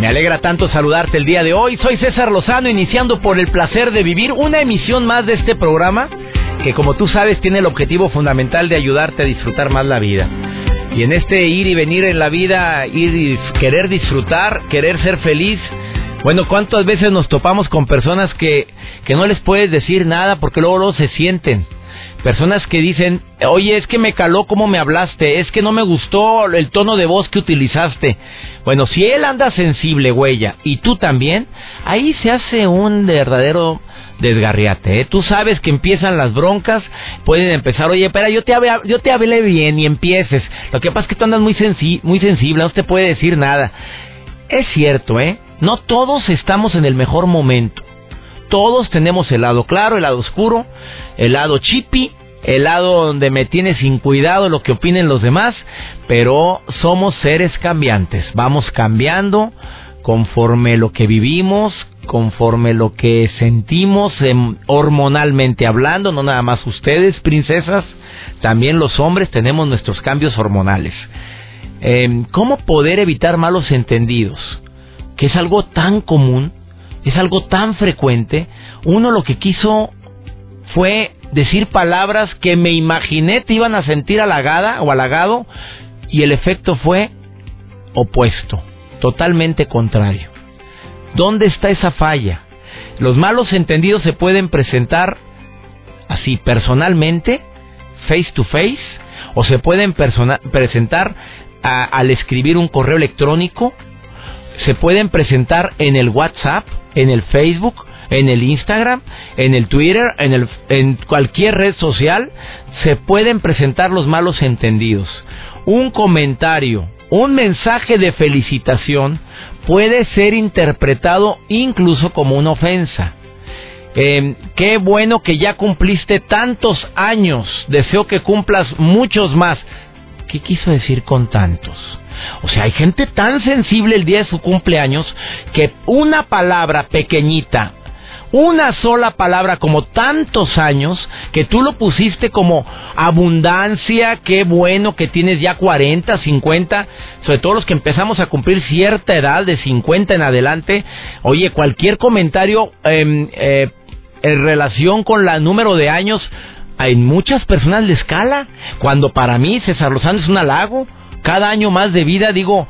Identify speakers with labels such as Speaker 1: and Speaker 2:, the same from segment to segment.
Speaker 1: Me alegra tanto saludarte el día de hoy. Soy César Lozano, iniciando por el placer de vivir una emisión más de este programa que como tú sabes tiene el objetivo fundamental de ayudarte a disfrutar más la vida. Y en este ir y venir en la vida, ir y querer disfrutar, querer ser feliz, bueno, ¿cuántas veces nos topamos con personas que, que no les puedes decir nada porque luego, luego se sienten? Personas que dicen, oye, es que me caló como me hablaste, es que no me gustó el tono de voz que utilizaste. Bueno, si él anda sensible, huella, y tú también, ahí se hace un verdadero desgarriate. ¿eh? Tú sabes que empiezan las broncas, pueden empezar, oye, espera, yo te, hablé, yo te hablé bien y empieces. Lo que pasa es que tú andas muy, muy sensible, no te puede decir nada. Es cierto, ¿eh? No todos estamos en el mejor momento. Todos tenemos el lado claro, el lado oscuro, el lado chippy, el lado donde me tiene sin cuidado lo que opinen los demás, pero somos seres cambiantes, vamos cambiando conforme lo que vivimos, conforme lo que sentimos em, hormonalmente hablando, no nada más ustedes, princesas, también los hombres tenemos nuestros cambios hormonales. Em, ¿Cómo poder evitar malos entendidos? Que es algo tan común es algo tan frecuente. Uno lo que quiso fue decir palabras que me imaginé te iban a sentir halagada o halagado y el efecto fue opuesto, totalmente contrario. ¿Dónde está esa falla? Los malos entendidos se pueden presentar así personalmente, face to face, o se pueden presentar al escribir un correo electrónico, se pueden presentar en el WhatsApp, en el Facebook, en el Instagram, en el Twitter, en, el, en cualquier red social, se pueden presentar los malos entendidos. Un comentario, un mensaje de felicitación puede ser interpretado incluso como una ofensa. Em, qué bueno que ya cumpliste tantos años, deseo que cumplas muchos más. ¿Qué quiso decir con tantos? O sea, hay gente tan sensible el día de su cumpleaños que una palabra pequeñita, una sola palabra como tantos años que tú lo pusiste como abundancia, qué bueno que tienes ya 40, 50, sobre todo los que empezamos a cumplir cierta edad de 50 en adelante, oye, cualquier comentario em, eh, en relación con el número de años, en muchas personas le escala, cuando para mí César Lozano es un halago, cada año más de vida, digo,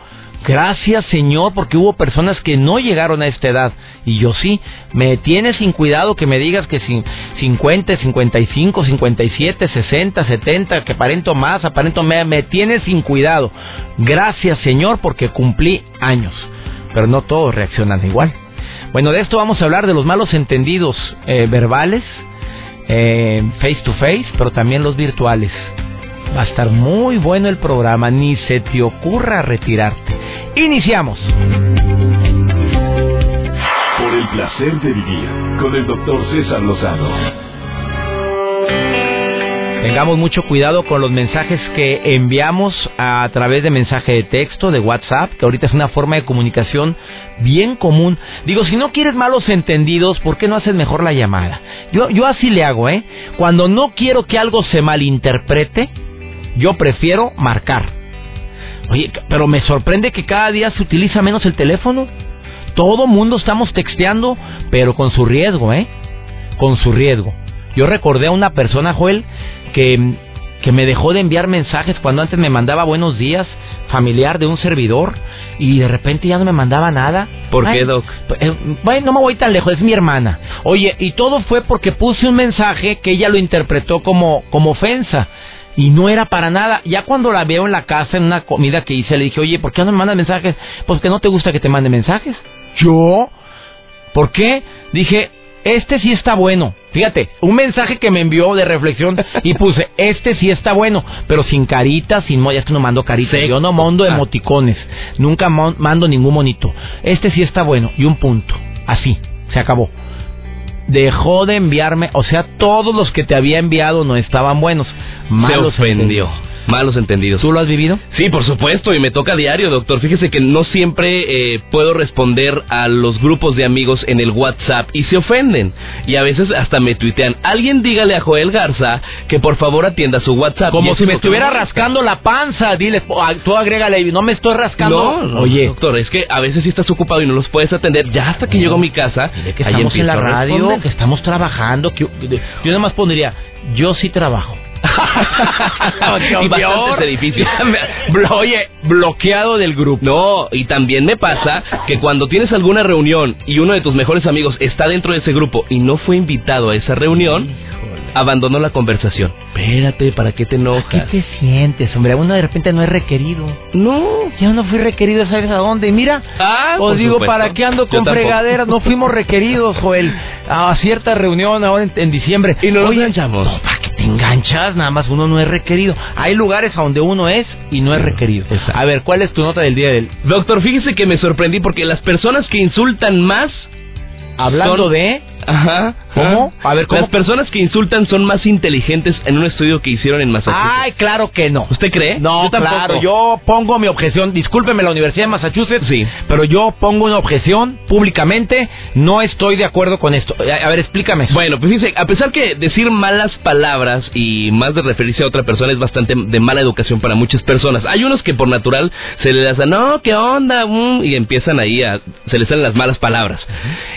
Speaker 1: gracias Señor, porque hubo personas que no llegaron a esta edad. Y yo sí, me tienes sin cuidado que me digas que sin 50, 55, 57, 60, 70, que aparento más, aparento me, me tienes sin cuidado. Gracias Señor, porque cumplí años. Pero no todos reaccionan igual. Bueno, de esto vamos a hablar de los malos entendidos eh, verbales, eh, face to face, pero también los virtuales. Va a estar muy bueno el programa, ni se te ocurra retirarte. Iniciamos.
Speaker 2: Por el placer de vivir con el doctor César Lozano.
Speaker 1: Tengamos mucho cuidado con los mensajes que enviamos a través de mensaje de texto, de WhatsApp, que ahorita es una forma de comunicación bien común. Digo, si no quieres malos entendidos, ¿por qué no haces mejor la llamada? Yo, yo así le hago, ¿eh? Cuando no quiero que algo se malinterprete, yo prefiero marcar. Oye, pero me sorprende que cada día se utiliza menos el teléfono. Todo mundo estamos texteando, pero con su riesgo, ¿eh? Con su riesgo. Yo recordé a una persona, Joel, que, que me dejó de enviar mensajes cuando antes me mandaba buenos días, familiar de un servidor, y de repente ya no me mandaba nada.
Speaker 3: ¿Por qué, Doc?
Speaker 1: Eh, bueno, no me voy tan lejos, es mi hermana. Oye, y todo fue porque puse un mensaje que ella lo interpretó como, como ofensa. Y no era para nada. Ya cuando la veo en la casa, en una comida que hice, le dije, oye, ¿por qué no me mandas mensajes? Pues que no te gusta que te mande mensajes. ¿Yo? ¿Por qué? Dije, este sí está bueno. Fíjate, un mensaje que me envió de reflexión y puse, este sí está bueno, pero sin caritas, sin mo, ya es que no mando caritas, yo no mando
Speaker 3: Ah.
Speaker 1: emoticones, nunca mando ningún monito. Este sí está bueno y un punto, así, se acabó. Dejó de enviarme, o sea, todos los que te había enviado no estaban buenos.
Speaker 3: Se
Speaker 1: Malos
Speaker 3: ofendió.
Speaker 1: entendidos.
Speaker 3: Malos entendidos.
Speaker 1: ¿Tú lo has vivido?
Speaker 3: Sí, por supuesto, y me toca a diario, doctor. Fíjese que no siempre eh, puedo responder a los grupos de amigos en el WhatsApp y se ofenden. Y a veces hasta me tuitean. Alguien dígale a Joel Garza que por favor atienda su WhatsApp.
Speaker 1: Como si me estuviera rascando la panza, dile, tú agrégale, no me estoy rascando.
Speaker 3: No, no,
Speaker 1: Oye,
Speaker 3: doctor, es que a veces sí estás ocupado y no los puedes atender. Ya hasta que llego a mi casa,
Speaker 1: que estamos en la radio, que estamos trabajando, que yo nada más pondría, yo sí trabajo.
Speaker 3: y bastantes edificios.
Speaker 1: Oye, bloqueado del grupo.
Speaker 3: No, y también me pasa que cuando tienes alguna reunión y uno de tus mejores amigos está dentro de ese grupo y no fue invitado a esa reunión, abandonó la conversación. Espérate, ¿para qué te
Speaker 1: ¿Qué
Speaker 3: enojas?
Speaker 1: te sientes, hombre? Uno de repente no es requerido.
Speaker 3: No.
Speaker 1: Yo no fui requerido, ¿sabes a dónde? Y mira,
Speaker 3: Ah,
Speaker 1: os digo,
Speaker 3: supuesto.
Speaker 1: ¿para qué ando con fregaderas? No fuimos requeridos, Joel, a cierta reunión ahora en, en diciembre.
Speaker 3: Y no nos enganchamos.
Speaker 1: No, ¿para qué te enganchas? Nada más uno no es requerido. Hay lugares a donde uno es y no es requerido.
Speaker 3: Exacto.
Speaker 1: A ver, ¿cuál es tu nota del día del...
Speaker 3: Doctor, fíjese que me sorprendí porque las personas que insultan más
Speaker 1: Hablando
Speaker 3: Son-
Speaker 1: de...
Speaker 3: Ajá.
Speaker 1: ¿Cómo? A ver, ¿cómo?
Speaker 3: Las personas que insultan son más inteligentes en un estudio que hicieron en Massachusetts.
Speaker 1: Ay, claro que no.
Speaker 3: ¿Usted cree?
Speaker 1: No,
Speaker 3: Yo
Speaker 1: claro, yo pongo mi objeción, discúlpeme la Universidad de Massachusetts,
Speaker 3: Sí.
Speaker 1: pero yo pongo una objeción públicamente, no estoy de acuerdo con esto. A, a ver, explícame.
Speaker 3: Bueno, pues dice, a pesar que decir malas palabras y más de referirse a otra persona es bastante de mala educación para muchas personas, hay unos que por natural se les hacen, no, ¿qué onda? Mm", y empiezan ahí a, se les salen las malas palabras.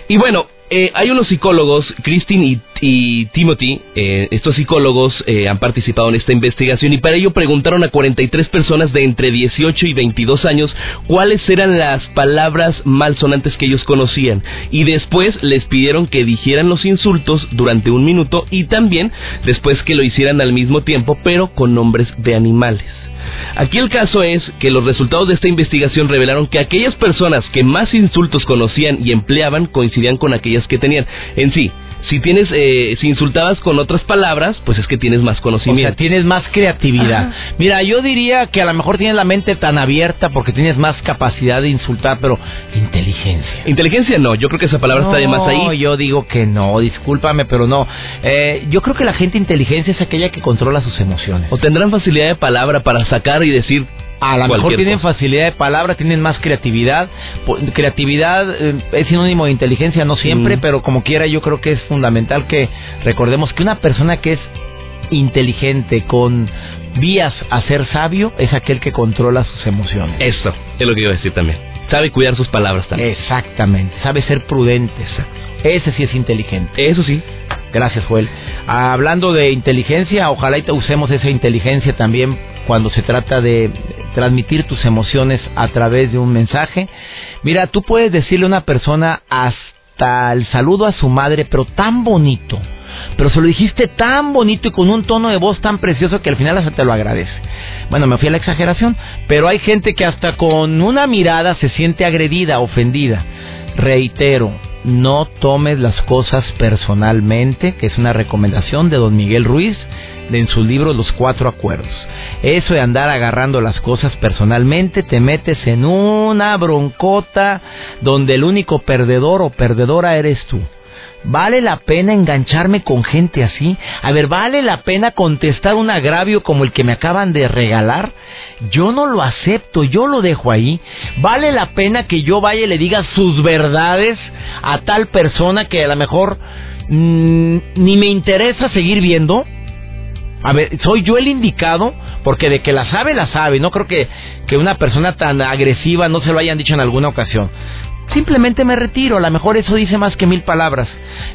Speaker 3: Y bueno, eh, hay unos psicólogos, Christine y, y Timothy, eh, estos psicólogos eh, han participado en esta investigación y para ello preguntaron a 43 personas de entre 18 y 22 años cuáles eran las palabras malsonantes que ellos conocían y después les pidieron que dijeran los insultos durante un minuto y también después que lo hicieran al mismo tiempo pero con nombres de animales. Aquí el caso es que los resultados de esta investigación revelaron que aquellas personas que más insultos conocían y empleaban coincidían con aquellas que tenían. En sí, si tienes, eh, si insultabas con otras palabras, pues es que tienes más
Speaker 1: O sea,
Speaker 3: conocimiento.
Speaker 1: tienes más creatividad. Mira, yo diría que a lo mejor tienes la mente tan abierta porque tienes más capacidad de insultar, pero inteligencia.
Speaker 3: Inteligencia no, yo creo que esa palabra está de más
Speaker 1: No,
Speaker 3: ahí.
Speaker 1: yo digo que no, discúlpame, pero no. Eh, yo creo que la gente inteligencia es aquella que controla sus emociones.
Speaker 3: O tendrán facilidad de palabra para sacar y decir
Speaker 1: A lo mejor tienen
Speaker 3: cosa.
Speaker 1: facilidad de palabra, tienen más creatividad. Creatividad eh, es sinónimo de inteligencia, no siempre,
Speaker 3: Mm.
Speaker 1: pero como quiera yo creo que es fundamental que recordemos que una persona que es inteligente con vías a ser sabio es aquel que controla sus emociones.
Speaker 3: Eso, es lo que iba a decir también. Sabe cuidar sus palabras también.
Speaker 1: Exactamente, sabe ser prudente. Ese sí es inteligente.
Speaker 3: Eso sí.
Speaker 1: Gracias, Joel. Hablando de inteligencia, ojalá usemos esa inteligencia también cuando se trata de transmitir tus emociones a través de un mensaje. Mira, tú puedes decirle a una persona hasta el saludo a su madre, pero tan bonito. Pero se lo dijiste tan bonito y con un tono de voz tan precioso que al final hasta te lo agradece. Bueno, me fui a la exageración, pero hay gente que hasta con una mirada se siente agredida, ofendida. Reitero, no tomes las cosas personalmente, que es una recomendación de don Miguel Ruiz de en su libro Los Cuatro Acuerdos. Eso de andar agarrando las cosas personalmente, te metes en una broncota donde el único perdedor o perdedora eres tú. ¿Vale la pena engancharme con gente así? A ver, ¿vale la pena contestar un agravio como el que me acaban de regalar? Yo no lo acepto, yo lo dejo ahí. ¿Vale la pena que yo vaya y le diga sus verdades a tal persona que a lo mejor mm, ni me interesa seguir viendo? A ver, ¿soy yo el indicado? Porque de que la sabe, la sabe. No creo que, que una persona tan agresiva no se lo hayan dicho en alguna ocasión. Simplemente me retiro, a lo mejor eso dice más que mil palabras.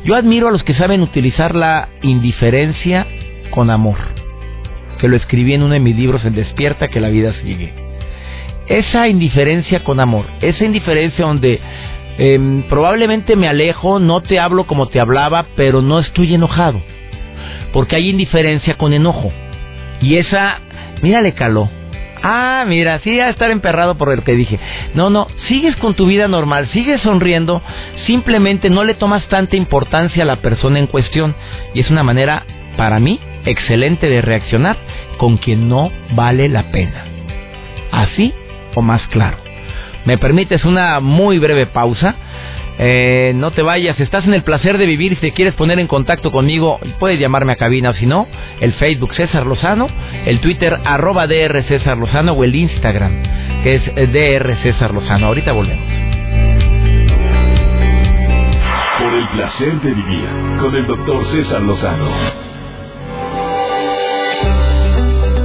Speaker 1: Yo admiro a los que saben utilizar la indiferencia con amor, que lo escribí en uno de mis libros, El Despierta, que la vida sigue. Esa indiferencia con amor, esa indiferencia donde em, probablemente me alejo, no te hablo como te hablaba, pero no estoy enojado, porque hay indiferencia con enojo. Y esa, mira, le caló. Ah, mira, sí, a estar emperrado por lo que dije. No, no, sigues con tu vida normal, sigues sonriendo, simplemente no le tomas tanta importancia a la persona en cuestión. Y es una manera, para mí, excelente de reaccionar con quien no vale la pena. Así o más claro. ¿Me permites una muy breve pausa? Eh, no te vayas, estás en el placer de vivir. Si te quieres poner en contacto conmigo, puedes llamarme a cabina o si no, el Facebook César Lozano, el Twitter arroba DR César Lozano o el Instagram que es DR César Lozano. Ahorita volvemos.
Speaker 2: Por el placer de vivir con el doctor César Lozano.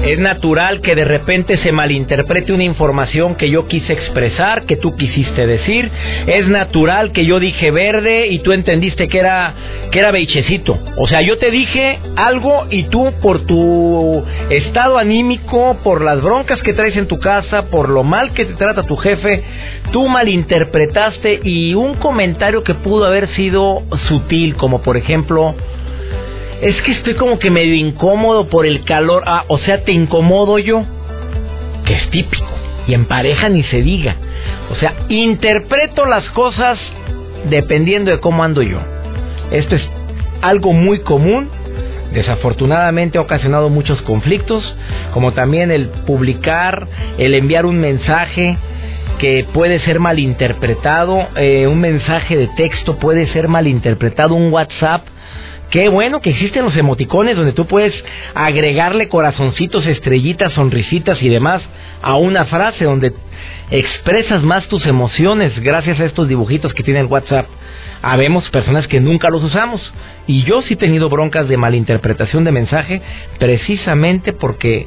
Speaker 1: Es natural que de repente se malinterprete una información que yo quise expresar, que tú quisiste decir. Es natural que yo dije verde y tú entendiste que era que era beichecito. O sea, yo te dije algo y tú por tu estado anímico, por las broncas que traes en tu casa, por lo mal que te trata tu jefe, tú malinterpretaste y un comentario que pudo haber sido sutil, como por ejemplo, es que estoy como que medio incómodo por el calor. Ah, o sea, te incomodo yo. Que es típico. Y en pareja ni se diga. O sea, interpreto las cosas dependiendo de cómo ando yo. Esto es algo muy común. Desafortunadamente ha ocasionado muchos conflictos, como también el publicar, el enviar un mensaje que puede ser malinterpretado, eh, un mensaje de texto puede ser malinterpretado, un WhatsApp Qué bueno que existen los emoticones donde tú puedes agregarle corazoncitos, estrellitas, sonrisitas y demás a una frase donde expresas más tus emociones gracias a estos dibujitos que tiene el WhatsApp. Habemos personas que nunca los usamos y yo sí he tenido broncas de malinterpretación de mensaje precisamente porque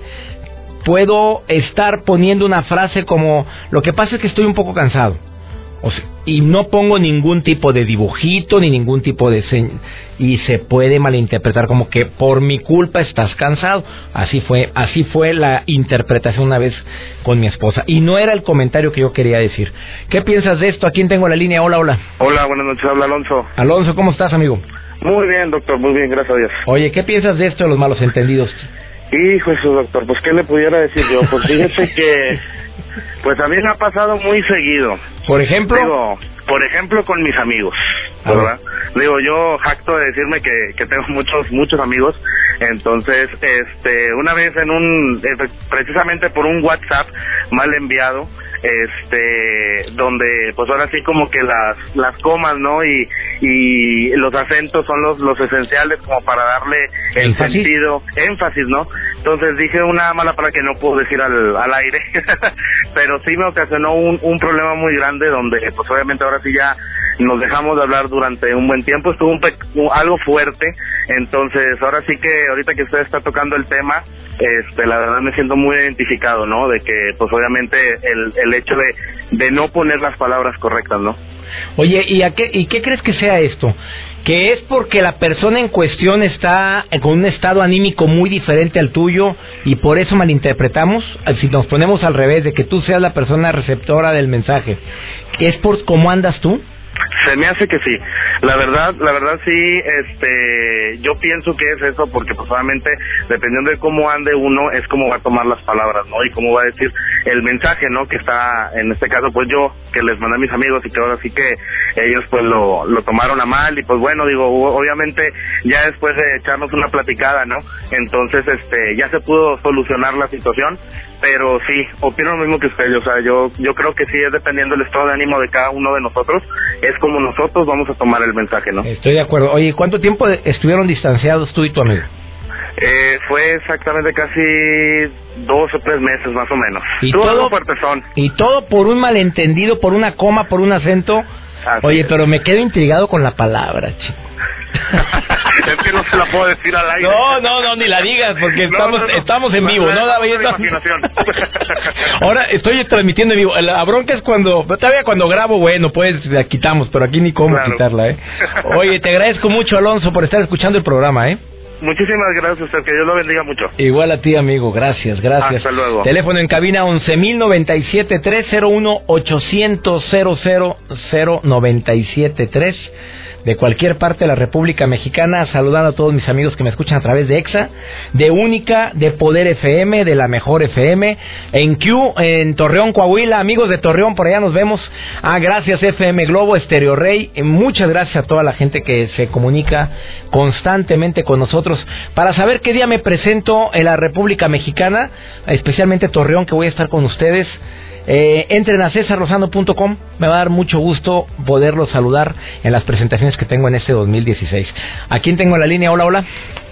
Speaker 1: puedo estar poniendo una frase como lo que pasa es que estoy un poco cansado y no pongo ningún tipo de dibujito ni ningún tipo de y se puede malinterpretar como que por mi culpa estás cansado. Así fue, así fue la interpretación una vez con mi esposa y no era el comentario que yo quería decir. ¿Qué piensas de esto? ¿A quién tengo la línea? Hola, hola.
Speaker 4: Hola, buenas noches. Habla Alonso.
Speaker 1: Alonso, ¿cómo estás, amigo?
Speaker 4: Muy bien, doctor. Muy bien, gracias a Dios.
Speaker 1: Oye, ¿qué piensas de esto de los malos entendidos?
Speaker 4: Hijo eso, doctor, pues ¿qué le pudiera decir yo? Pues fíjese que pues a mí me ha pasado muy seguido.
Speaker 1: ¿Por ejemplo?
Speaker 4: Digo, por ejemplo con mis amigos, ¿verdad? Digo, yo jacto de decirme que, que tengo muchos, muchos amigos. Entonces, este, una vez en un, precisamente por un WhatsApp mal enviado, este donde pues ahora sí como que las las comas no y y los acentos son los los esenciales como para darle el sentido énfasis no entonces dije una mala palabra que no puedo decir al, al aire pero sí me ocasionó un, un problema muy grande donde pues obviamente ahora sí ya nos dejamos de hablar durante un buen tiempo estuvo un algo fuerte. Entonces ahora sí que ahorita que usted está tocando el tema este, la verdad me siento muy identificado, ¿no? De que, pues obviamente, el, el hecho de, de no poner las palabras correctas, ¿no?
Speaker 1: Oye, ¿y, a qué, ¿y qué crees que sea esto? ¿Que es porque la persona en cuestión está con un estado anímico muy diferente al tuyo y por eso malinterpretamos? Si nos ponemos al revés, de que tú seas la persona receptora del mensaje, ¿es por cómo andas tú?
Speaker 4: Se me hace que sí. La verdad, la verdad sí, este, yo pienso que es eso porque pues dependiendo de cómo ande uno es como va a tomar las palabras, ¿no? Y cómo va a decir el mensaje, ¿no? Que está, en este caso pues yo, que les mandé a mis amigos y que ahora sí que ellos pues lo, lo tomaron a mal y pues bueno, digo, obviamente ya después de echarnos una platicada, ¿no? Entonces, este, ya se pudo solucionar la situación pero sí, opino lo mismo que usted, o sea, yo, yo creo que sí es dependiendo del estado de ánimo de cada uno de nosotros, es como nosotros vamos a tomar el mensaje, ¿no?
Speaker 1: Estoy de acuerdo. Oye, ¿cuánto tiempo estuvieron distanciados tú y tu amigo?
Speaker 4: Eh, fue exactamente casi dos o tres meses más o menos.
Speaker 1: ¿Y todo, son. Y todo por un malentendido, por una coma, por un acento. Oye, pero me quedo intrigado con la palabra, chico.
Speaker 4: es que no se la puedo decir al aire.
Speaker 1: No, no, no, ni la digas, porque estamos, estamos en vivo, ¿no? La Ahora estoy transmitiendo en vivo. La bronca es cuando, todavía cuando grabo, bueno, pues la quitamos, pero aquí ni cómo quitarla, ¿eh? Oye, te agradezco mucho, Alonso, por estar escuchando el programa, ¿eh?
Speaker 4: Muchísimas gracias a usted, que Dios lo bendiga mucho.
Speaker 1: Igual a ti, amigo, gracias, gracias.
Speaker 4: Hasta luego.
Speaker 1: Teléfono en cabina 11.097-301-800 097 de cualquier parte de la República Mexicana, saludando a todos mis amigos que me escuchan a través de EXA, de Única, de Poder FM, de la Mejor FM, en Q, en Torreón, Coahuila, amigos de Torreón, por allá nos vemos. Ah, gracias FM Globo, Estereo Rey, muchas gracias a toda la gente que se comunica constantemente con nosotros para saber qué día me presento en la República Mexicana, especialmente Torreón, que voy a estar con ustedes. Eh, entren a cesarrosano.com. Me va a dar mucho gusto poderlos saludar en las presentaciones que tengo en este 2016. ¿A quién tengo en la línea? Hola, hola.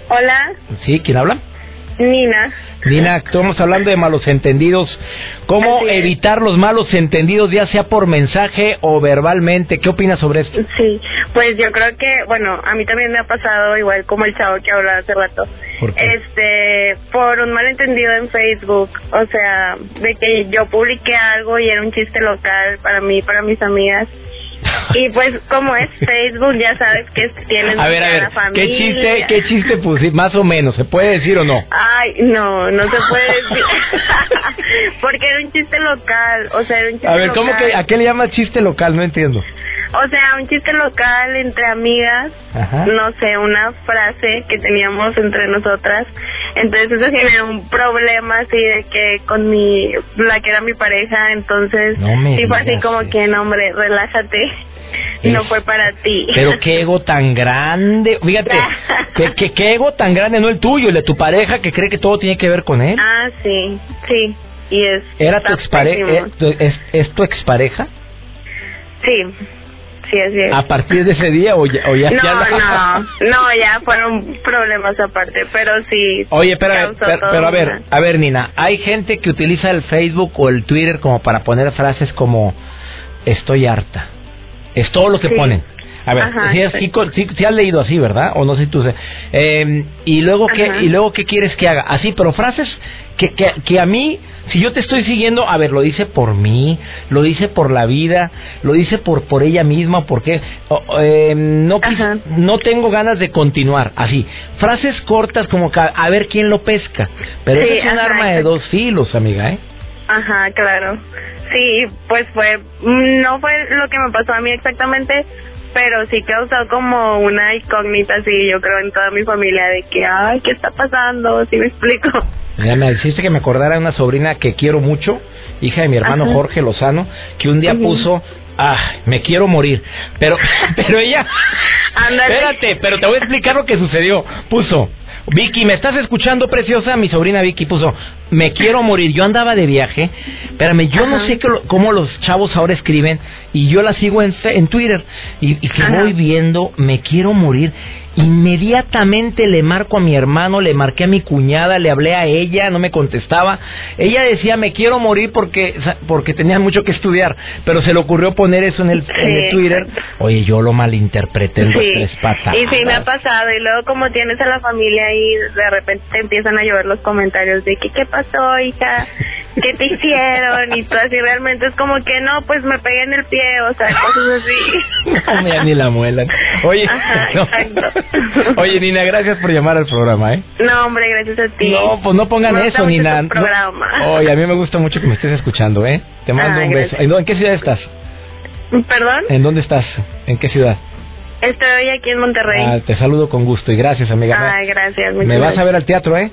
Speaker 5: Hola.
Speaker 1: ¿Sí? ¿Quién habla?
Speaker 5: Nina.
Speaker 1: Nina, estamos hablando de malos entendidos. ¿Cómo evitar los malos entendidos, ya sea por mensaje o verbalmente? ¿Qué opinas sobre esto?
Speaker 5: Sí, pues yo creo que, bueno, a mí también me ha pasado igual como el chavo que hablaba hace rato. Este, por un malentendido en Facebook, o sea, de que yo publiqué algo y era un chiste local para mí, para mis amigas y pues como es Facebook, ya sabes que tienen
Speaker 1: a ver, a ver, ¿qué chiste, qué chiste pusiste? Más o menos, ¿se puede decir o no?
Speaker 5: Ay, no, no se puede decir. Porque era un chiste local, o sea, era un chiste
Speaker 1: A ver, ¿cómo que, a qué le llamas chiste local? No entiendo.
Speaker 5: O sea, un chiste local entre amigas, no sé, una frase que teníamos entre nosotras. Entonces eso generó un problema así de que con mi, la que era mi pareja, entonces sí fue así como que, no hombre, relájate. no fue para ti.
Speaker 1: Pero qué ego tan grande. Fíjate, que, qué ego tan grande, no el tuyo, el de tu pareja que cree que todo tiene que ver con él.
Speaker 5: Ah, sí, sí. Y es.
Speaker 1: ¿Era tu expareja? Eh, ¿Es, ¿Es tu expareja?
Speaker 5: Sí. Sí, así es.
Speaker 1: ¿A partir de ese día o ya? O ya
Speaker 5: no, no, no, ya fueron problemas aparte, pero sí.
Speaker 1: Oye, pero, pero, a ver, a ver, Nina, hay gente que utiliza el Facebook o el Twitter como para poner frases como estoy harta. Es todo lo que ponen. A ver, si, has leído así, ¿verdad? O no sé si tú sé. Eh, y luego qué y luego qué quieres que haga? Así, pero frases que, que, que a mí si yo te estoy siguiendo, a ver, lo dice por mí, lo dice por la vida, lo dice por por ella misma, porque eh, no no tengo ganas de continuar. Así, frases cortas como que a ver quién lo pesca. Pero es un arma de dos filos, amiga, ¿eh?
Speaker 5: Ajá, claro. Sí, pues fue, no fue lo que me pasó a mí exactamente, pero sí causó como una incógnita, sí, yo creo en toda mi familia de que, ay, ¿qué está pasando? ¿Sí me explico?
Speaker 1: Mira, me hiciste que me acordara de una sobrina que quiero mucho, hija de mi hermano Jorge Lozano, que un día puso, ah, me quiero morir, pero, pero ella, espérate, pero te voy a explicar lo que sucedió, puso, Vicky, ¿me estás escuchando, preciosa? Mi sobrina Vicky puso, me quiero morir. Yo andaba de viaje, espérame, yo no sé cómo los chavos ahora escriben y yo la sigo en, en Twitter y, que voy viendo, me quiero morir. Inmediatamente le marco a mi hermano, le marqué a mi cuñada, le hablé a ella, no me contestaba. Ella decía, me quiero morir porque, porque tenía mucho que estudiar, pero se le ocurrió poner eso en el, Twitter. Oye, yo lo malinterpreté en tres patas.
Speaker 5: Y sí, me ha pasado. Y luego como tienes a la familia ahí, de repente te empiezan a llover los comentarios de que, ¿qué pasó, hija? ¿Qué te hicieron? Y tú así realmente es como que no, pues me pegué en el pie, o sea, cosas así.
Speaker 1: no, ni la muela. Oye, Oye, Nina, gracias por llamar al programa, ¿eh?
Speaker 5: No, hombre, gracias a ti.
Speaker 1: No, pues no pongan eso, Nina. Oye, a mí me gusta mucho que me estés escuchando, ¿eh? Te mando un beso. ¿En, qué ciudad estás?
Speaker 5: ¿Perdón?
Speaker 1: ¿En dónde estás? ¿En qué ciudad?
Speaker 5: Estoy aquí en Monterrey. Ah,
Speaker 1: te saludo con gusto y gracias, amiga.
Speaker 5: Ay, gracias.
Speaker 1: Me vas a ver al teatro, ¿eh?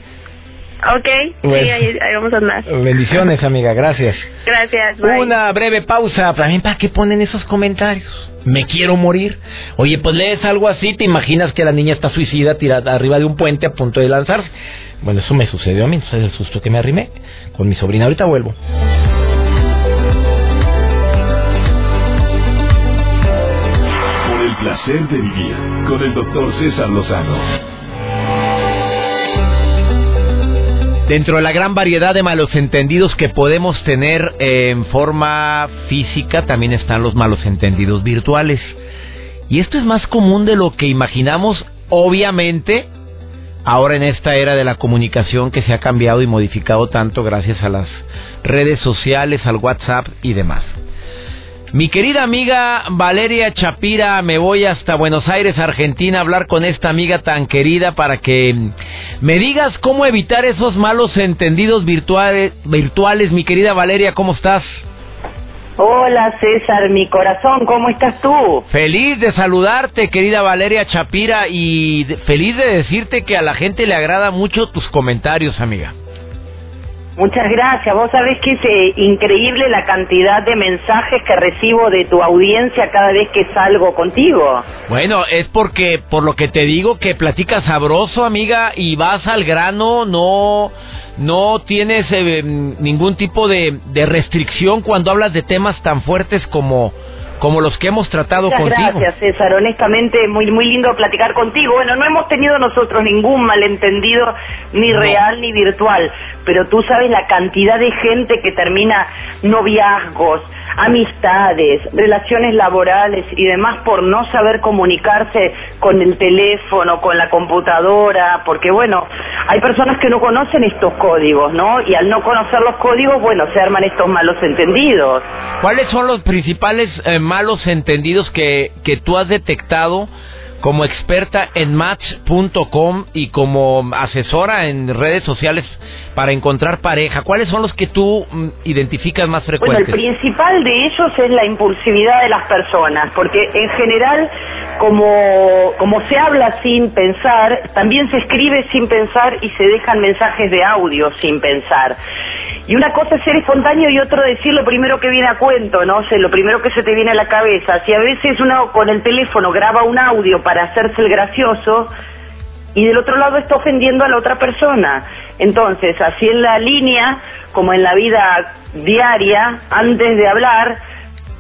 Speaker 5: Ok, sí, ahí, vamos a andar.
Speaker 1: Bendiciones, amiga, gracias.
Speaker 5: Gracias,
Speaker 1: Una breve pausa. También, ¿para qué ponen esos comentarios? Me quiero morir. Oye, pues lees algo así, te imaginas que la niña está suicida tirada arriba de un puente a punto de lanzarse. Bueno, eso me sucedió a mí, es el susto que me arrimé con mi sobrina. Ahorita vuelvo.
Speaker 2: Por el placer de vivir con el doctor César Lozano.
Speaker 1: Dentro de la gran variedad de malos entendidos que podemos tener en forma física, también están los malos entendidos virtuales. Y esto es más común de lo que imaginamos, obviamente, ahora en esta era de la comunicación que se ha cambiado y modificado tanto gracias a las redes sociales, al WhatsApp y demás. Mi querida amiga Valeria Chapira, me voy hasta Buenos Aires, Argentina, a hablar con esta amiga tan querida para que me digas cómo evitar esos malos entendidos virtuales. virtuales. Mi querida Valeria, ¿cómo estás?
Speaker 6: Hola César, mi corazón, ¿cómo estás tú?
Speaker 1: Feliz de saludarte, querida Valeria Chapira, y feliz de decirte que a la gente le agrada mucho tus comentarios, amiga.
Speaker 6: Muchas gracias. Vos sabés que es eh, increíble la cantidad de mensajes que recibo de tu audiencia cada vez que salgo contigo.
Speaker 1: Bueno, es porque, por lo que te digo, que platicas sabroso, amiga, y vas al grano, no, no tienes eh, ningún tipo de, de restricción cuando hablas de temas tan fuertes como como los que hemos tratado
Speaker 6: Muchas
Speaker 1: contigo.
Speaker 6: Gracias, César. Honestamente, muy muy lindo platicar contigo. Bueno, no hemos tenido nosotros ningún malentendido, ni real ni virtual, pero tú sabes la cantidad de gente que termina noviazgos, amistades, relaciones laborales y demás por no saber comunicarse con el teléfono, con la computadora, porque bueno, hay personas que no conocen estos códigos, ¿no? Y al no conocer los códigos, bueno, se arman estos malos entendidos.
Speaker 1: ¿Cuáles son los principales eh, malos entendidos que, que tú has detectado como experta en match.com y como asesora en redes sociales para encontrar pareja? ¿Cuáles son los que tú mm, identificas más
Speaker 6: Bueno,
Speaker 1: frecuentes?
Speaker 6: el principal de ellos es la impulsividad de las personas, porque en general, como, como se habla sin pensar, también se escribe sin pensar y se dejan mensajes de audio sin pensar. Y una cosa es ser espontáneo y otro decir lo primero que viene a cuento, ¿no? Lo primero que se te viene a la cabeza. Si a veces uno con el teléfono graba un audio para hacerse el gracioso y del otro lado está ofendiendo a la otra persona. Entonces, así en la línea, como en la vida diaria, antes de hablar,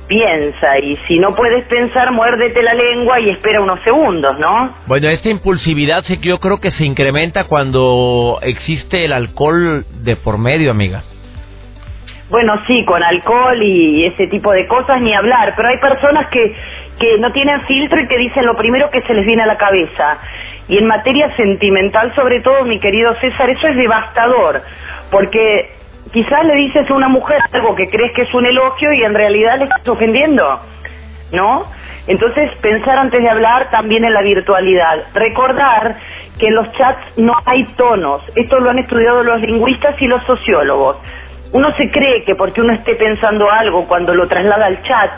Speaker 6: piensa. Y si no puedes pensar, muérdete la lengua y espera unos segundos, ¿no?
Speaker 1: Bueno, esta impulsividad sé que yo creo que se incrementa cuando existe el alcohol de por medio, amiga.
Speaker 6: Bueno, sí, con alcohol y ese tipo de cosas ni hablar, pero hay personas que, que no tienen filtro y que dicen lo primero que se les viene a la cabeza. Y en materia sentimental, sobre todo, mi querido César, eso es devastador, porque quizás le dices a una mujer algo que crees que es un elogio y en realidad le estás ofendiendo, ¿no? Entonces, pensar antes de hablar también en la virtualidad. Recordar que en los chats no hay tonos. Esto lo han estudiado los lingüistas y los sociólogos. Uno se cree que porque uno esté pensando algo cuando lo traslada al chat,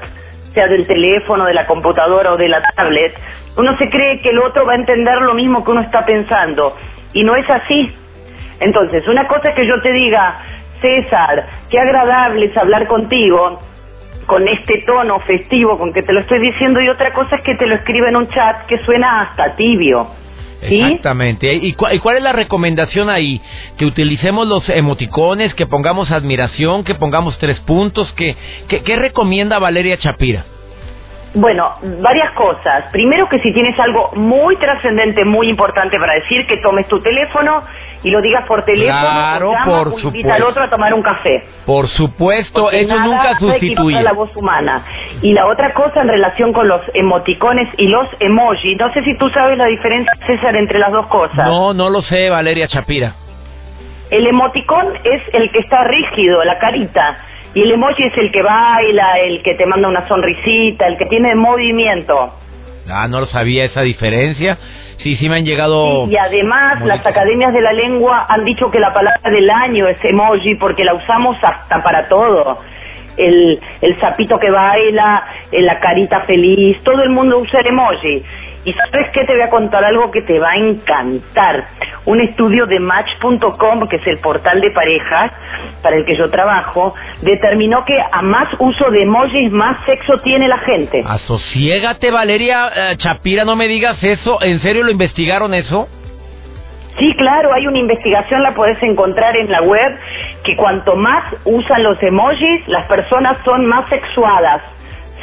Speaker 6: sea del teléfono, de la computadora o de la tablet, uno se cree que el otro va a entender lo mismo que uno está pensando. Y no es así. Entonces, una cosa es que yo te diga, César, qué agradable es hablar contigo con este tono festivo con que te lo estoy diciendo y otra cosa es que te lo escribe en un chat que suena hasta tibio. ¿Sí?
Speaker 1: Exactamente. ¿Y, cu- y cuál es la recomendación ahí? Que utilicemos los emoticones, que pongamos admiración, que pongamos tres puntos. que que- ¿Qué recomienda Valeria Chapira?
Speaker 6: Bueno, varias cosas. Primero que si tienes algo muy trascendente, muy importante para decir, que tomes tu teléfono y lo digas por teléfono,
Speaker 1: Claro,
Speaker 6: o llama,
Speaker 1: por
Speaker 6: o invita
Speaker 1: supuesto.
Speaker 6: al otro a tomar un café.
Speaker 1: Por supuesto,
Speaker 6: Porque
Speaker 1: eso
Speaker 6: nada
Speaker 1: nunca sustituye.
Speaker 6: la voz humana. Y la otra cosa en relación con los emoticones y los emojis, no sé si tú sabes la diferencia, César, entre las dos cosas.
Speaker 1: No, no lo sé, Valeria Chapira.
Speaker 6: El emoticón es el que está rígido, la carita, y el emoji es el que baila, el que te manda una sonrisita, el que tiene movimiento.
Speaker 1: Ah, no lo sabía esa diferencia. Sí, sí me han llegado...
Speaker 6: Y además
Speaker 1: Muy
Speaker 6: las
Speaker 1: bien.
Speaker 6: academias de la lengua han dicho que la palabra del año es emoji porque la usamos hasta para todo. El, el sapito que baila, eh, la carita feliz, todo el mundo usa el emoji. Y sabes qué, te voy a contar algo que te va a encantar. Un estudio de Match.com, que es el portal de parejas para el que yo trabajo, determinó que a más uso de emojis, más sexo tiene la gente.
Speaker 1: Asociégate, Valeria eh, Chapira, no me digas eso. ¿En serio lo investigaron eso?
Speaker 6: Sí, claro, hay una investigación, la podés encontrar en la web, que cuanto más usan los emojis, las personas son más sexuadas,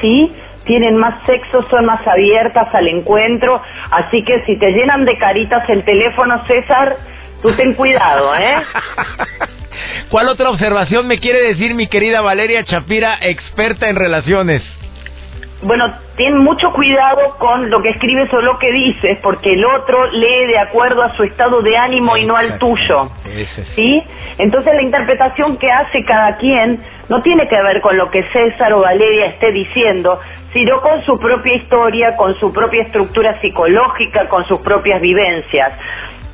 Speaker 6: ¿sí? Tienen más sexo, son más abiertas al encuentro, así que si te llenan de caritas el teléfono, César, tú ten cuidado, ¿eh?
Speaker 1: ¿Cuál otra observación me quiere decir mi querida Valeria Chapira, experta en relaciones?
Speaker 6: Bueno, ten mucho cuidado con lo que escribes o lo que dices, porque el otro lee de acuerdo a su estado de ánimo y no al tuyo. ¿Sí? Entonces la interpretación que hace cada quien no tiene que ver con lo que César o Valeria esté diciendo, sino con su propia historia, con su propia estructura psicológica, con sus propias vivencias.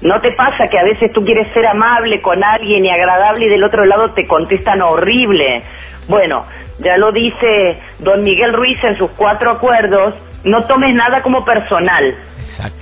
Speaker 6: ¿No te pasa que a veces tú quieres ser amable con alguien y agradable y del otro lado te contestan horrible? Bueno, ya lo dice don Miguel Ruiz en sus cuatro acuerdos, no tomes nada como personal.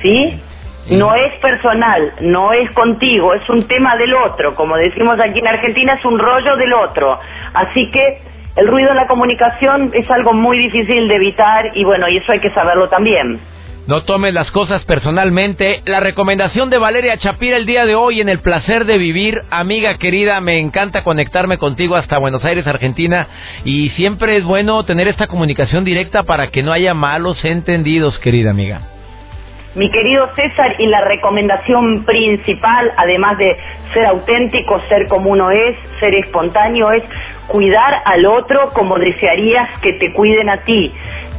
Speaker 6: ¿Sí? No es personal, no es contigo, es un tema del otro. Como decimos aquí en Argentina, es un rollo del otro. Así que el ruido en la comunicación es algo muy difícil de evitar y bueno, y eso hay que saberlo también.
Speaker 1: No tomes las cosas personalmente. La recomendación de Valeria Chapira el día de hoy en El Placer de Vivir. Amiga querida, me encanta conectarme contigo hasta Buenos Aires, Argentina. Y siempre es bueno tener esta comunicación directa para que no haya malos entendidos, querida amiga.
Speaker 6: Mi querido César, y la recomendación principal, además de ser auténtico, ser como uno es, ser espontáneo, es cuidar al otro como desearías que te cuiden a ti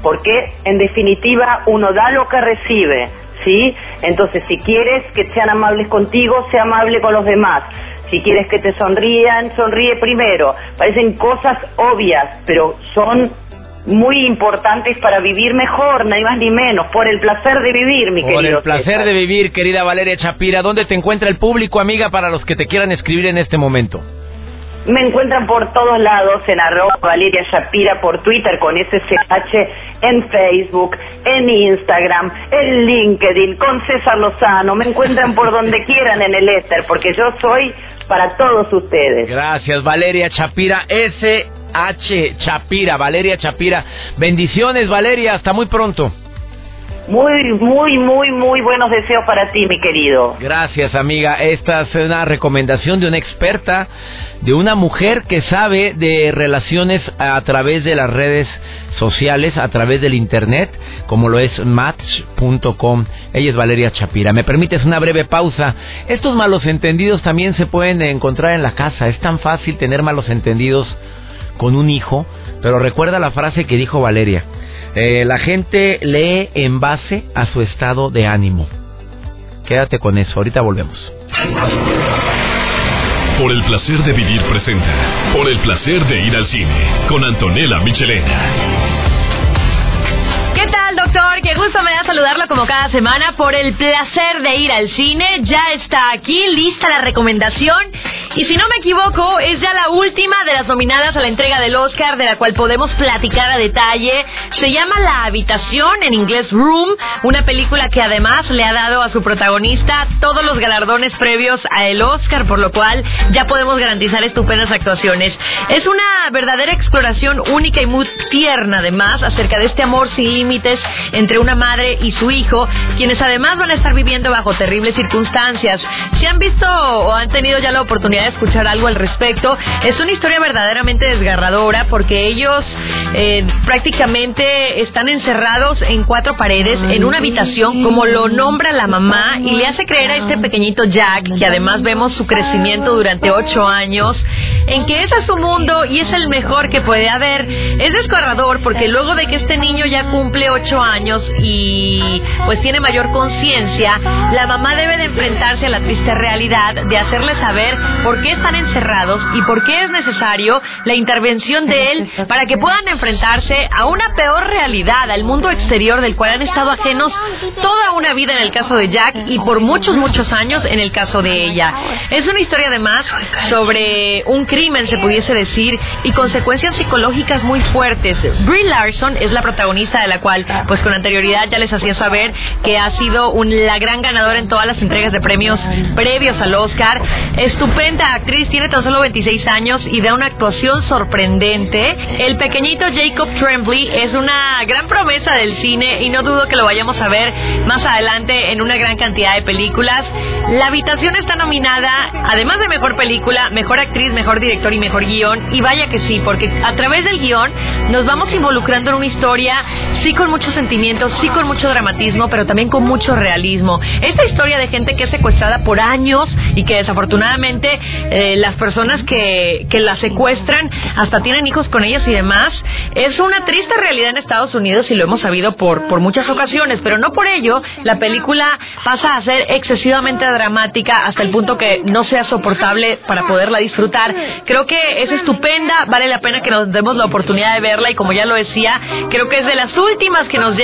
Speaker 6: porque en definitiva uno da lo que recibe, ¿sí? Entonces, si quieres que sean amables contigo, sea amable con los demás. Si quieres que te sonrían, sonríe primero. Parecen cosas obvias, pero son muy importantes para vivir mejor, ni más ni menos, por el placer de vivir, mi querido.
Speaker 1: Por el placer de vivir, querida Valeria Chapira. ¿Dónde te encuentra el público, amiga, para los que te quieran escribir en este momento?
Speaker 6: Me encuentran por todos lados en arroba Valeria Shapira por Twitter con SSH, en Facebook, en Instagram, en LinkedIn, con César Lozano. Me encuentran por donde quieran en el éter, porque yo soy para todos ustedes.
Speaker 1: Gracias, Valeria Chapira. SH Chapira, Valeria Chapira. Bendiciones, Valeria. Hasta muy pronto.
Speaker 6: Muy, muy, muy, muy buenos deseos para ti, mi querido.
Speaker 1: Gracias, amiga. Esta es una recomendación de una experta, de una mujer que sabe de relaciones a través de las redes sociales, a través del Internet, como lo es match.com. Ella es Valeria Chapira. ¿Me permites una breve pausa? Estos malos entendidos también se pueden encontrar en la casa. Es tan fácil tener malos entendidos con un hijo, pero recuerda la frase que dijo Valeria eh, la gente lee en base a su estado de ánimo. Quédate con eso, ahorita volvemos.
Speaker 2: Por el placer de vivir presenta. Por el placer de ir al cine. Con Antonella Michelena.
Speaker 7: ¿Qué tal, doctor? Qué gusto me da saludarlo como cada semana por el placer de ir al cine. Ya está aquí, lista la recomendación. Y si no me equivoco, es ya la última de las nominadas a la entrega del Oscar, de la cual podemos platicar a detalle. Se llama La Habitación, en inglés Room, una película que además le ha dado a su protagonista todos los galardones previos a el Oscar, por lo cual ya podemos garantizar estupendas actuaciones. Es una verdadera exploración única y muy tierna, además, acerca de este amor sin límites entre una madre y su hijo, quienes además van a estar viviendo bajo terribles circunstancias. Si han visto o han tenido ya la oportunidad escuchar algo al respecto. Es una historia verdaderamente desgarradora porque ellos eh, prácticamente están encerrados en cuatro paredes en una habitación, como lo nombra la mamá, y le hace creer a este pequeñito Jack, que además vemos su crecimiento durante ocho años, en que ese es su mundo y es el mejor que puede haber. Es desgarrador porque luego de que este niño ya cumple ocho años y pues tiene mayor conciencia, la mamá debe de enfrentarse a la triste realidad de hacerle saber por qué están encerrados y por qué es necesario la intervención de él para que puedan enfrentarse a una peor realidad, al mundo exterior del cual han estado ajenos toda una vida en el caso de Jack y por muchos, muchos años en el caso de ella. Es una historia además sobre un crimen, se pudiese decir, y consecuencias psicológicas muy fuertes. Brie Larson es la protagonista de la cual, pues con anterioridad ya les hacía saber que ha sido la gran ganadora en todas las entregas de premios previos al Oscar. Estupenda actriz tiene tan solo 26 años y da una actuación sorprendente. El pequeñito Jacob Tremblay es una gran promesa del cine y no dudo que lo vayamos a ver más adelante en una gran cantidad de películas. La habitación está nominada, además de mejor película, mejor actriz, mejor director y mejor guion. Y vaya que sí, porque a través del guion nos vamos involucrando en una historia, sí con muchos sí con mucho dramatismo, pero también con mucho realismo. Esta historia de gente que es secuestrada por años y que desafortunadamente eh, las personas que, que la secuestran hasta tienen hijos con ellas y demás. Es una triste realidad en Estados Unidos y lo hemos sabido por, por muchas ocasiones, pero no por ello la película pasa a ser excesivamente dramática hasta el punto que no sea soportable para poderla disfrutar. Creo que es estupenda, vale la pena que nos demos la oportunidad de verla y como ya lo decía, creo que es de las últimas que nos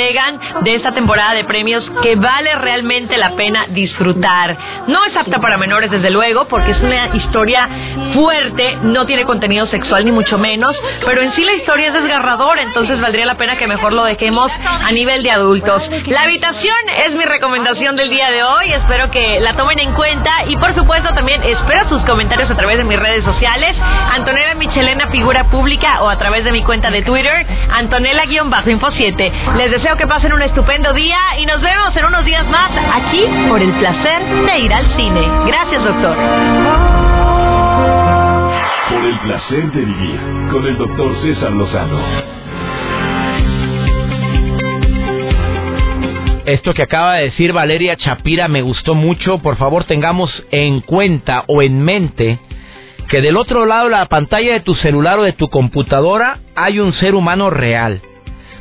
Speaker 7: de esta temporada de premios que vale realmente la pena disfrutar. No es apta para menores desde luego porque es una historia fuerte, no tiene contenido sexual ni mucho menos, pero en sí la historia es desgarradora, entonces valdría la pena que mejor lo dejemos a nivel de adultos. La habitación es mi recomendación del día de hoy, espero que la tomen en cuenta y por supuesto también espero sus comentarios a través de mis redes sociales, Antonella Michelena Figura Pública o a través de mi cuenta de Twitter, Antonella-Info 7. Les deseo que pasen un estupendo día y nos vemos en unos días más aquí por el placer de ir al cine. Gracias, doctor.
Speaker 2: Por el placer de vivir con el doctor César Lozano.
Speaker 1: Esto que acaba de decir Valeria Chapira me gustó mucho. Por favor, tengamos en cuenta o en mente que del otro lado de la pantalla de tu celular o de tu computadora hay un ser humano real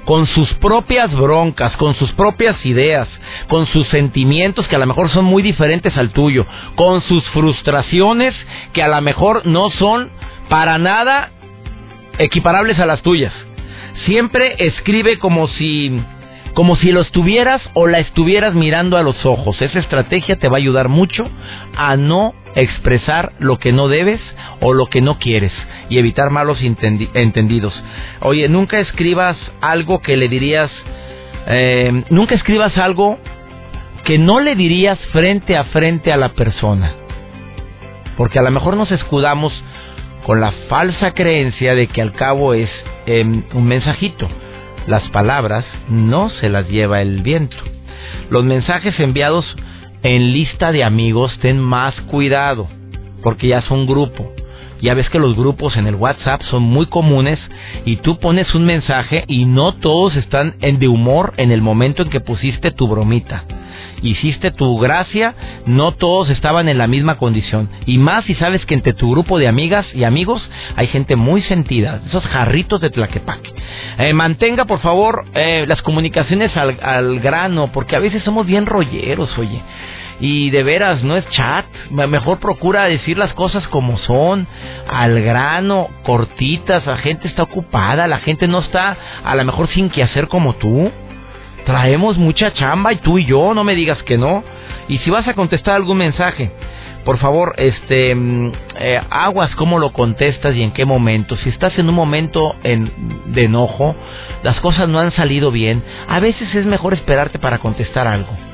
Speaker 1: con sus propias broncas, con sus propias ideas, con sus sentimientos que a lo mejor son muy diferentes al tuyo, con sus frustraciones que a lo mejor no son para nada equiparables a las tuyas. Siempre escribe como si como si lo estuvieras o la estuvieras mirando a los ojos. Esa estrategia te va a ayudar mucho a no expresar lo que no debes o lo que no quieres y evitar malos entendidos. Oye, nunca escribas algo que le dirías, eh, nunca escribas algo que no le dirías frente a frente a la persona. Porque a lo mejor nos escudamos con la falsa creencia de que al cabo es em, un mensajito. Las palabras no se las lleva el viento. Los mensajes enviados en lista de amigos, ten más cuidado, porque ya son grupo. Ya ves que los grupos en el WhatsApp son muy comunes y tú pones un mensaje y no todos están en de humor en el momento en que pusiste tu bromita. Hiciste tu gracia, no todos estaban en la misma condición. Y más si sabes que entre tu grupo de amigas y amigos hay gente muy sentida, esos jarritos de tlaquepaque. Eh, mantenga por favor eh, las comunicaciones al, al grano, porque a veces somos bien rolleros, oye y de veras no es chat, mejor procura decir las cosas como son, al grano, cortitas, la gente está ocupada, la gente no está a lo mejor sin que hacer como tú. Traemos mucha chamba y tú y yo, no me digas que no. Y si vas a contestar algún mensaje, por favor, este, mm, eh, aguas cómo lo contestas y en qué momento. Si estás en un momento de enojo, las cosas no han salido bien, a veces es mejor esperarte para contestar algo.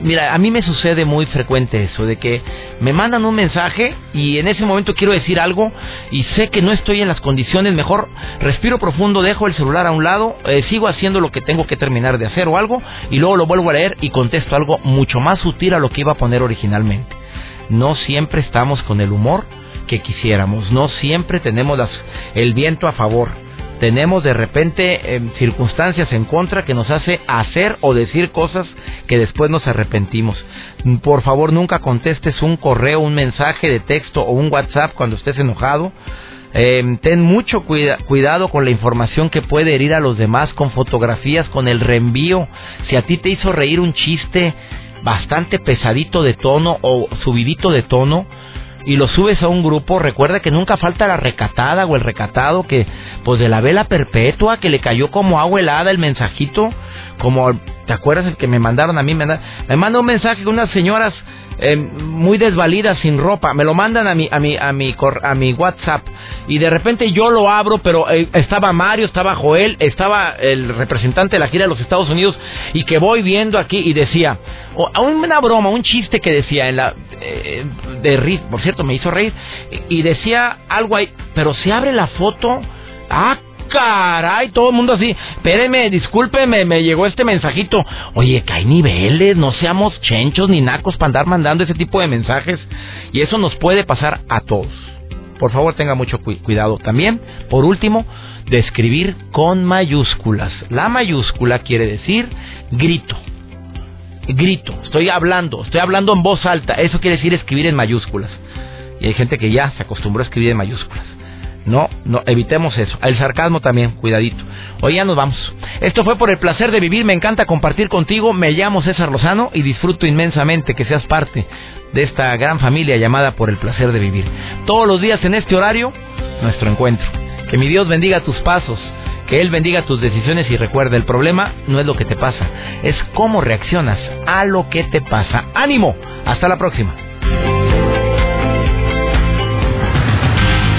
Speaker 1: Mira, a mí me sucede muy frecuente eso, de que me mandan un mensaje y en ese momento quiero decir algo y sé que no estoy en las condiciones, mejor respiro profundo, dejo el celular a un lado, eh, sigo haciendo lo que tengo que terminar de hacer o algo y luego lo vuelvo a leer y contesto algo mucho más sutil a lo que iba a poner originalmente. No siempre estamos con el humor que quisiéramos, no siempre tenemos el viento a favor tenemos de repente em, circunstancias en contra que nos hace hacer o decir cosas que después nos arrepentimos. Por favor, nunca contestes un correo, un mensaje de texto o un WhatsApp cuando estés enojado. Em, ten mucho cuidado con la información que puede herir a los demás, con fotografías, con el reenvío. Si a ti te hizo reír un chiste bastante pesadito de tono o subidito de tono, y lo subes a un grupo, recuerda que nunca falta la recatada o el recatado que, pues de la vela perpetua, que le cayó como agua helada el mensajito, como, ¿te acuerdas el que me mandaron a mí? Me, me manda un mensaje unas señoras eh, muy desvalidas sin ropa, me lo mandan a mi a mi a mi a mi WhatsApp. Y de repente yo lo abro, pero eh, estaba Mario, estaba Joel, estaba el representante de la gira de los Estados Unidos y que voy viendo aquí y decía una broma, un chiste que decía en la eh, de por cierto me hizo reír y decía algo ahí, pero se abre la foto, ah caray, todo el mundo así, espéreme, discúlpeme, me llegó este mensajito. Oye, que hay niveles, no seamos chenchos ni nacos para andar mandando ese tipo de mensajes. Y eso nos puede pasar a todos. Por favor, tenga mucho cuidado también. Por último, de escribir con mayúsculas. La mayúscula quiere decir grito. Grito, estoy hablando, estoy hablando en voz alta. Eso quiere decir escribir en mayúsculas. Y hay gente que ya se acostumbró a escribir en mayúsculas. No, no, evitemos eso. El sarcasmo también, cuidadito. Hoy ya nos vamos. Esto fue por el placer de vivir. Me encanta compartir contigo. Me llamo César Lozano y disfruto inmensamente que seas parte de esta gran familia llamada por el placer de vivir. Todos los días en este horario, nuestro encuentro. Que mi Dios bendiga tus pasos, que Él bendiga tus decisiones y recuerda, el problema no es lo que te pasa, es cómo reaccionas a lo que te pasa. Ánimo, hasta la próxima.